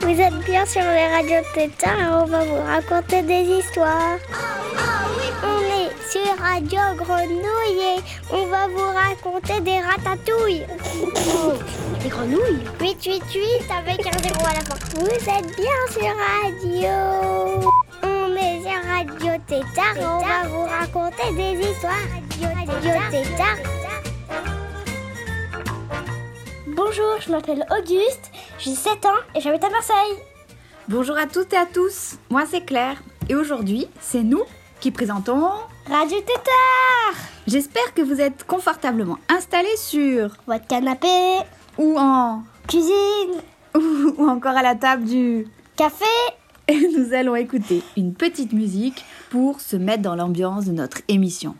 Vous êtes bien sur les radios Tétard et on va vous raconter des histoires. On est sur Radio Grenouille et on va vous raconter des ratatouilles. Des grenouilles? 888 avec un zéro à la fin. Vous êtes bien sur Radio. Tétard et on va vous raconter des histoires. Radio Tétard. Bonjour, je m'appelle Auguste, j'ai 7 ans et j'habite à Marseille. Bonjour à toutes et à tous, moi c'est Claire et aujourd'hui c'est nous qui présentons Radio Tétard J'espère que vous êtes confortablement installés sur Votre canapé, ou en cuisine, ou, ou encore à la table du café. et nous allons écouter une petite musique pour se mettre dans l'ambiance de notre émission.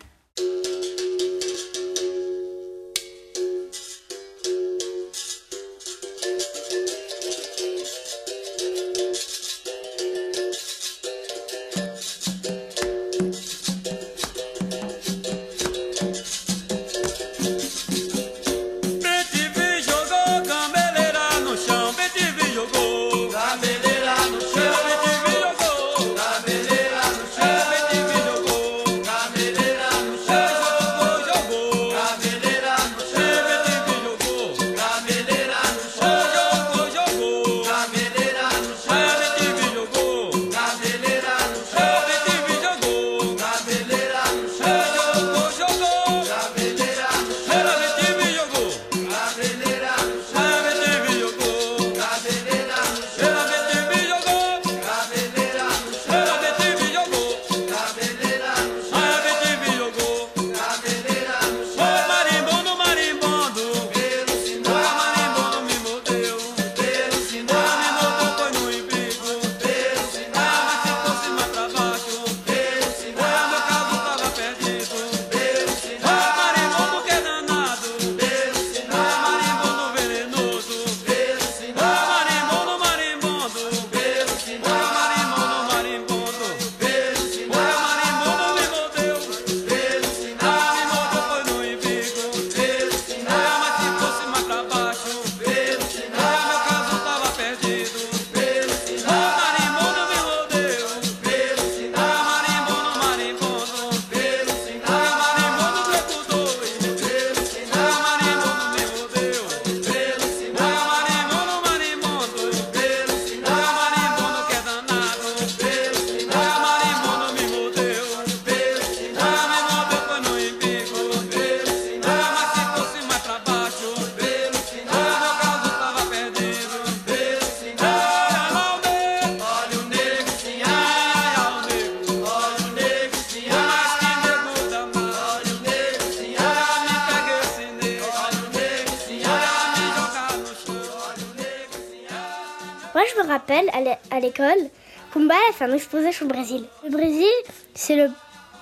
À l'école, Kumba a fait un exposition au Brésil. Le Brésil, c'est le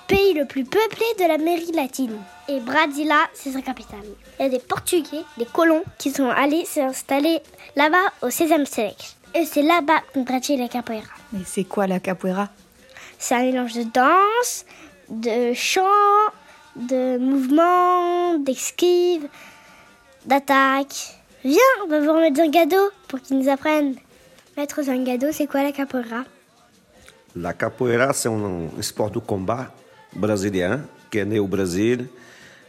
pays le plus peuplé de l'Amérique latine. Et Brasilia, c'est sa capitale. Il y a des Portugais, des colons, qui sont allés s'installer là-bas au 16e siècle. Et c'est là-bas qu'on pratique la capoeira. Mais c'est quoi la capoeira? C'est un mélange de danse, de chant, de mouvement, d'esquive, d'attaque. Viens, on va vous remettre Zangado pour qu'ils nous apprennent. Maître Zangado, c'est quoi la capoeira? La capoeira é um esporte do combate brasileiro, que é né o Brasil,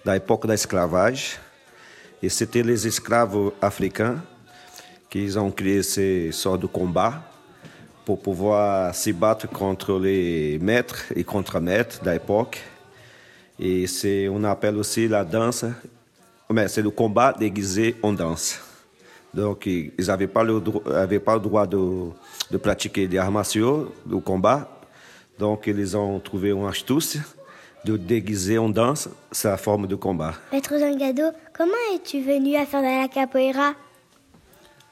da época da escravagem. E c'était les escravos africains qui ont créé ce sort de combat pour pouvoir se battre contre les maîtres et contre-maîtres da époque. Et c'est, on appelle aussi la danse, mais c'est le combat déguisé en danse. Donc, ils n'avaient pas, le avaient pas le droit de, de pratiquer des arts martiaux, de combat. Donc, ils ont trouvé une astuce de déguiser en danse sa forme de combat. Maître Zangado, comment es-tu venu à faire de la capoeira?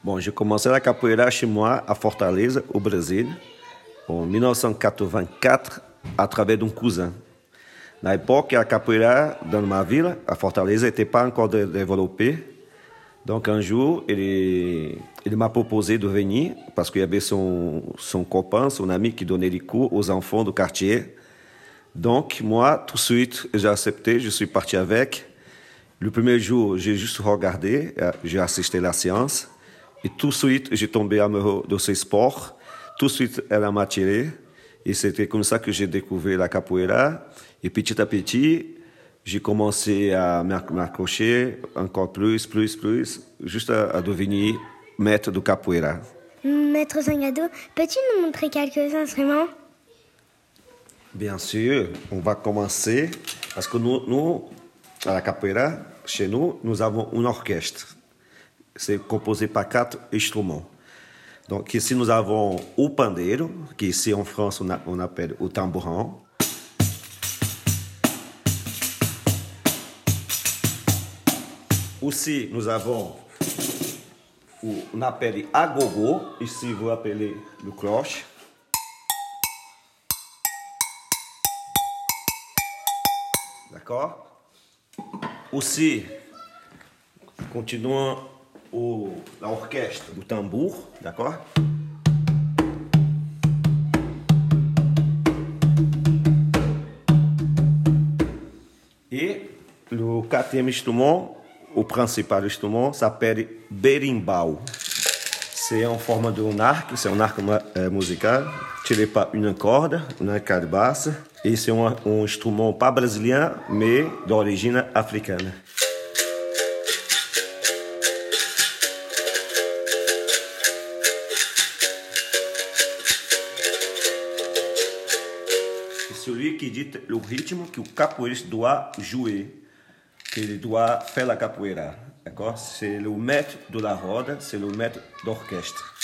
Bom, j'ai commencé la capoeira chez moi à Fortaleza, au Brésil, en 1984, à travers d'un cousin. Na époque, a capoeira dans ma ville, à Fortaleza, n'était pas encore dé- développée. Donc un jour, il, m'a proposé de venir parce qu'il y avait son, son copain, son ami qui donnait des cours aux enfants du quartier Donc, moi, tout de suite, j'ai accepté, je suis parti avec. Le premier jour, j'ai juste regardé, euh, j'ai assisté à la séance. Et tout de suite, j'ai tombé amoureux de ce sport. Tout de suite, elle m'a attiré. Et c'était comme ça que j'ai découvert la capoeira. Et petit à petit, j'ai commencé à m'ac- m'accrocher encore plus, plus, plus, juste à, à devenir maître de capoeira. Maître Zangado, peux-tu nous montrer quelques instruments? Bien sûr, on va commencer parce que nous, nous, à la capoeira, chez nous, nous avons un orchestre. C'est composé par quatre instruments. Donc ici, nous avons o pandeiro, que ici en France, on, a- on appelle o tambourin. Aussi, nous avons o, on appelle agogo, ici vous appelez le cloche. D'accord Aussi, continuons au, l'orchestre du tambour, d'accord Et le quatrième instrument, o principal instrument, s'appelle berimbau. C'est en forme d'un arc, c'est un arc ma- euh, musical tiré par une corde, une corde basse. Et c'est un, un instrument pas brésilien, mais d'origine africaine. Celui qui dit le rythme que le capoeiriste doit jouer, qu'il doit faire la capoeira. D'accord? C'est le maître de la roda, c'est le maître d'orchestre.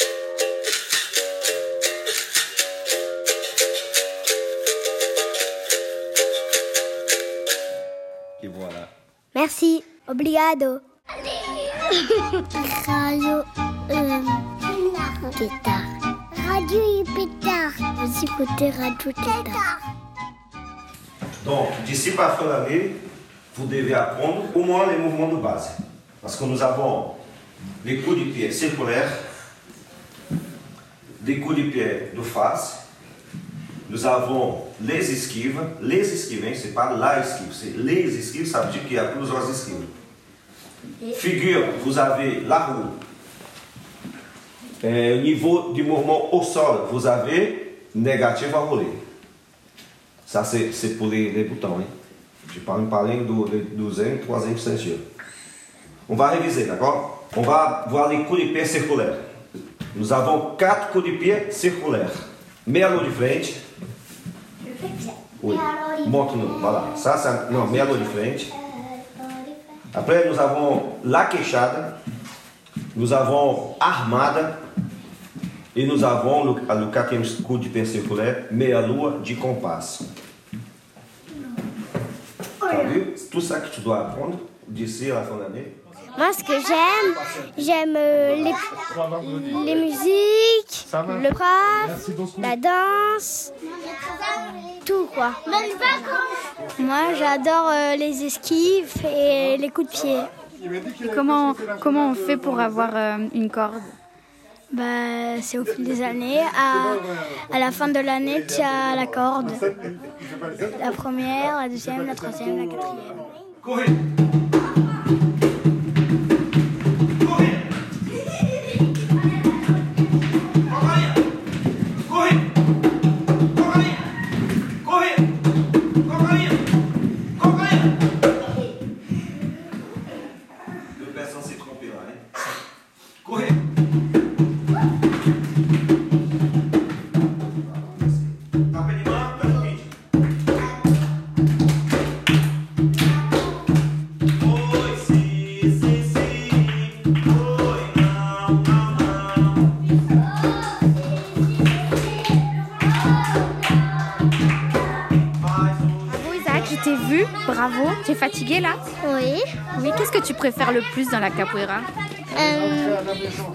Et voilà. Merci. Obrigado. Radio euh, Guitare. Radio Pétard. Vous écoutez Radio Guitare. Donc, d'ici par fin d'année, vous devez apprendre au moins les mouvements de base. Parce que nous avons les coups de pied circulaires, des coups de pied de face, nous avons les esquives. Les esquives, hein, c'est pas la esquive, c'est les esquives, ça veut dire qu'il y a plusieurs esquives. Figure, vous avez la roue. Au niveau du mouvement au sol, vous avez négatif à rouler. Ça, c'est c'est pour les, les boutons. Hein. Parle parler do, do deuxième, troisième ceinture. On va réviser, d'accord On va voir les coups de pied circulaires. Nous avons quatre coups de pied circulaires. Meia lua de frente. Oui. Montre-nous. Voilà. Ça, ça, non, meia lua de frente. Après, nous avons la queixada. Nous avons armada. E nous avons le, le quatrième coup de circulaire, meia lua de compasso. T'as vu Tout ça que tu dois apprendre d'ici à la fin d'année. Moi, ce que j'aime, j'aime euh, les, les musiques, le prof, la danse, tout quoi. Moi, j'adore euh, les esquives et les coups de pied. Et comment, comment on fait pour avoir euh, une corde? Bah, c'est au fil des années. À, à la fin de l'année, tu as la corde. La première, la deuxième, la troisième, la quatrième. Bravo. Tu es fatigué là Oui. Oui, qu'est-ce que tu préfères le plus dans la capoeira Euh,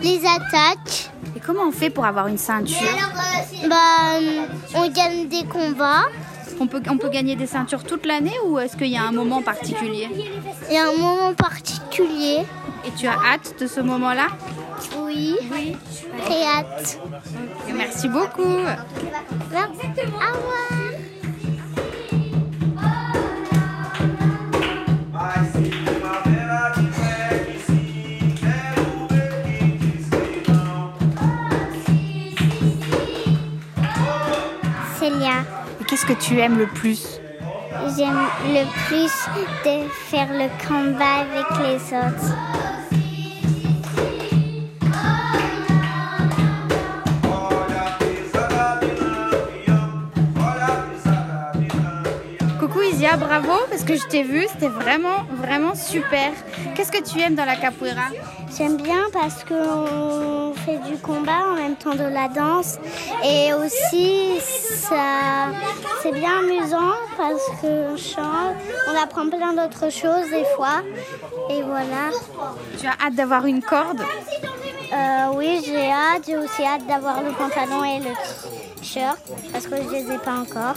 les attaques. Et comment on fait pour avoir une ceinture Bah, on gagne des combats. on peut, on peut gagner des ceintures toute l'année ou est-ce qu'il y a un moment particulier Il y a un moment particulier. Et tu as hâte de ce moment-là Oui. Oui. Très hâte. Et merci beaucoup. Merci. Tu aimes le plus J'aime le plus de faire le combat avec les autres. Bravo parce que je t'ai vu, c'était vraiment vraiment super. Qu'est-ce que tu aimes dans la capoeira? J'aime bien parce qu'on fait du combat en même temps de la danse. Et aussi, ça, c'est bien amusant parce qu'on chante, on apprend plein d'autres choses des fois. Et voilà. Tu as hâte d'avoir une corde? Euh, oui, j'ai hâte. J'ai aussi hâte d'avoir le pantalon et le t-shirt parce que je les ai pas encore.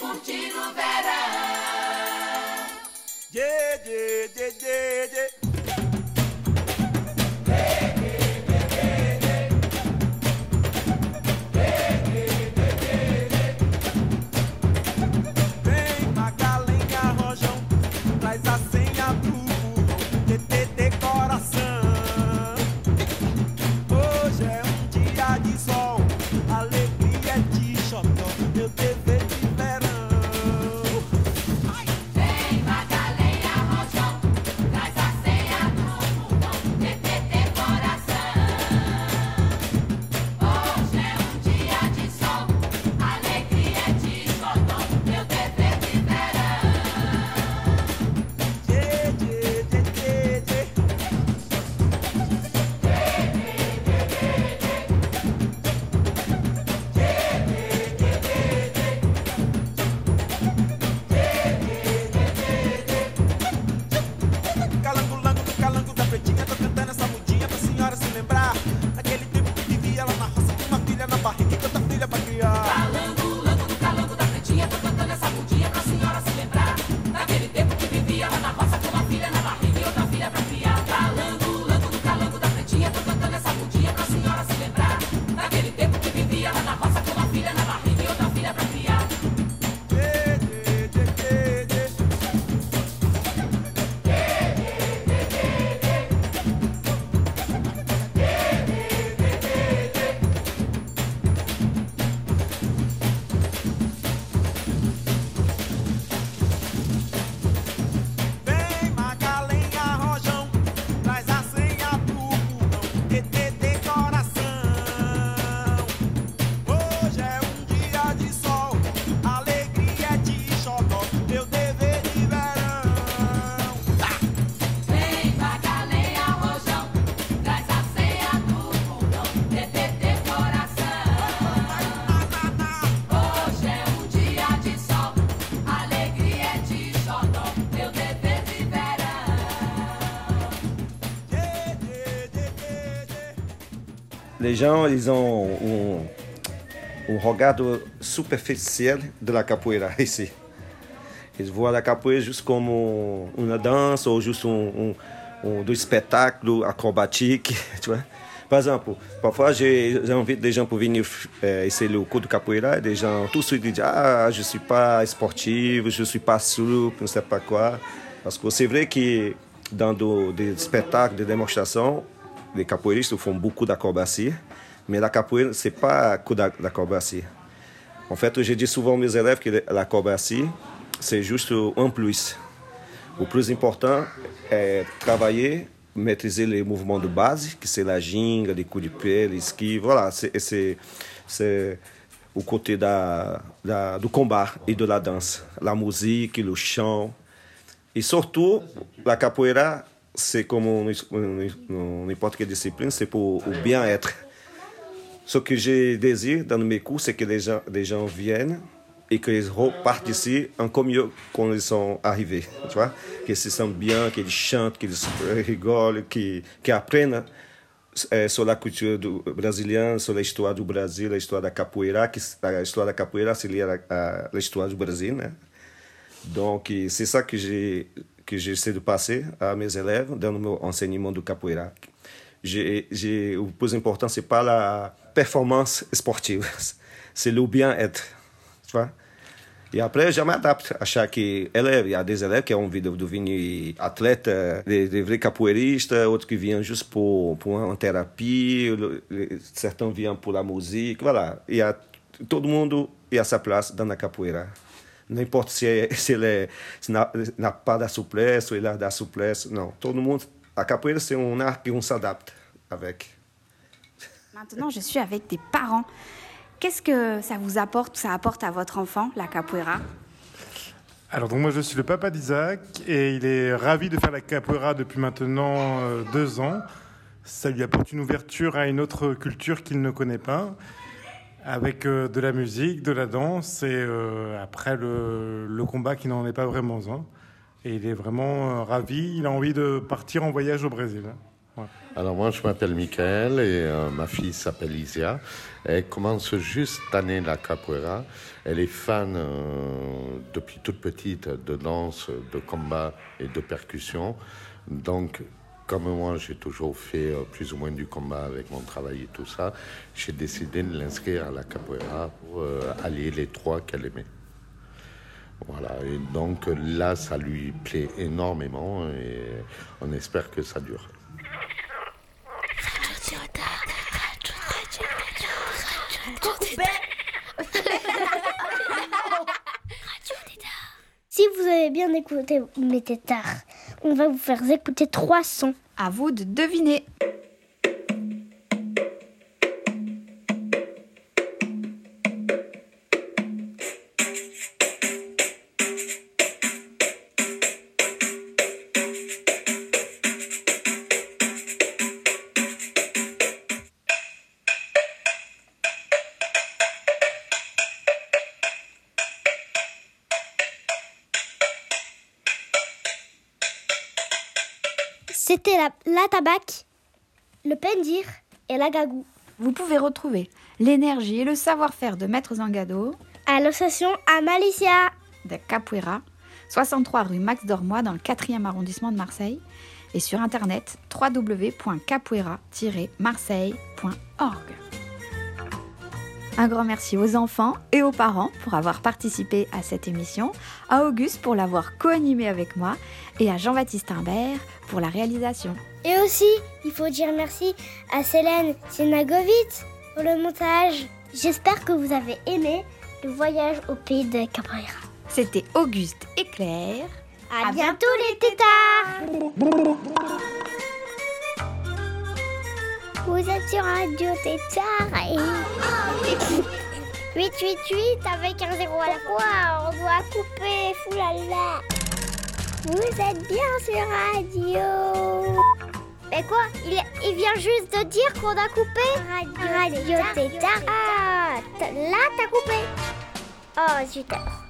curtir o verão. Yeah, yeah, yeah, yeah, yeah. Les gens, ils ont un, un regard superficiel de la capoeira ici. Ils voient la capoeira juste comme une danse ou juste un, un, un do spectacle acrobatique, tu vois. Par exemple, parfois j'ai- j'invite des gens pour venir euh, essayer le cours de capoeira et des gens tout de suite disent Ah, je ne suis pas sportif, je ne suis pas souple, je ne sais pas quoi. Parce que c'est vrai que dans do- des spectacles, des démonstrations, les capoeiristes font beaucoup d'acrobatie, mais la capoeira, c'est pas que da- d'acrobatie. En fait, je dis souvent aux mes élèves que l'acrobatie, c'est juste un plus. Le plus important est travailler, maîtriser les mouvements de base, que c'est la ginga, les coups de pied, les skis. Voilà, c'est- o côté da, da, do combat e de la danse. La musique, le chant. Et surtout, la capoeira, c'est comme n'importe quelle discipline, c'est pour le bien-être. Ce que je désire dans mes cours, c'est que les gens, les gens viennent et qu'ils repartent ici encore mieux quand ils sont arrivés. Tu vois? Qu'ils se sentent bien, qu'ils chantent, qu'ils rigolent, qu'ils qu'ils apprennent é, sobre a cultura do, brasileira, sobre a história do Brasil, a história da capoeira, que a história da capoeira a, a, a história do Brasil, né? Donc, c'est ça que j'ai que j'essaie de passer à mes élèves dans mon enseignement du capoeira. J'ai, j'ai, o plus important, c'est pas la performance sportive, c'est le bien-être, tu vois? E après, je m'adapte a chaque élève. Il y a des élèves qui ont envie de devenir athlètes, des, des vrais capoeiristes, outros qui viennent juste pour, pour une thérapie, le- le- certains viennent pour la musique. Voilà. Il y a, todo mundo il a sa place dans la capoeira. N'importe si, é- se ele é, se n'a, n'a pas de souplesse ou il a de la souplesse. Non, todo mundo. A capoeira, c'est un art qu'on s'adapte avec. Maintenant, je suis avec des parents. Qu'est-ce que ça vous apporte, ça apporte à votre enfant, la capoeira? Alors donc moi je suis le papa d'Isaac et il est ravi de faire la capoeira depuis maintenant euh, deux ans. Ça lui apporte une ouverture à une autre culture qu'il ne connaît pas, avec euh, de la musique, de la danse et euh, après le, combat qui n'en est pas vraiment un. Et il est vraiment euh, ravi, il a envie de partir en voyage au Brésil. Alors moi, je m'appelle Michael et ma fille s'appelle Isia. Elle commence juste année la capoeira. Elle est fan depuis toute petite de danse, de combat et de percussion. Donc, comme moi, j'ai toujours fait euh, plus ou moins du combat avec mon travail et tout ça, j'ai décidé de l'inscrire à la capoeira pour euh, allier les trois qu'elle aimait. Voilà, et donc là, ça lui plaît énormément et on espère que ça dure. Si vous avez bien écouté mes tétards, on va vous faire écouter trois sons. À vous de deviner. Le pendir et la gagou. Vous pouvez retrouver l'énergie et le savoir-faire de Maître Zangado À l'association Amalicia. de Capoeira, 63 rue Max Dormois dans le 4e arrondissement de Marseille et sur internet www.capoeira-marseille.org. Un grand merci aux enfants et aux parents pour avoir participé à cette émission, à Auguste pour l'avoir co-animé avec moi et à Jean-Baptiste Imbert pour la réalisation. Et aussi, il faut dire merci à Célène Sinagovitz pour le montage. J'espère que vous avez aimé le voyage au pays de Capoeira. C'était Auguste et Claire. À, À bientôt les tétards Vous êtes sur Radio Tétard et... 888 avec un zéro à la fois, on doit couper, foulala. Vous êtes bien sur Radio. Mais quoi? Il, il vient juste de dire qu'on a coupé? Radio, Radio Tétard. Ah, là t'as coupé. Oh, super.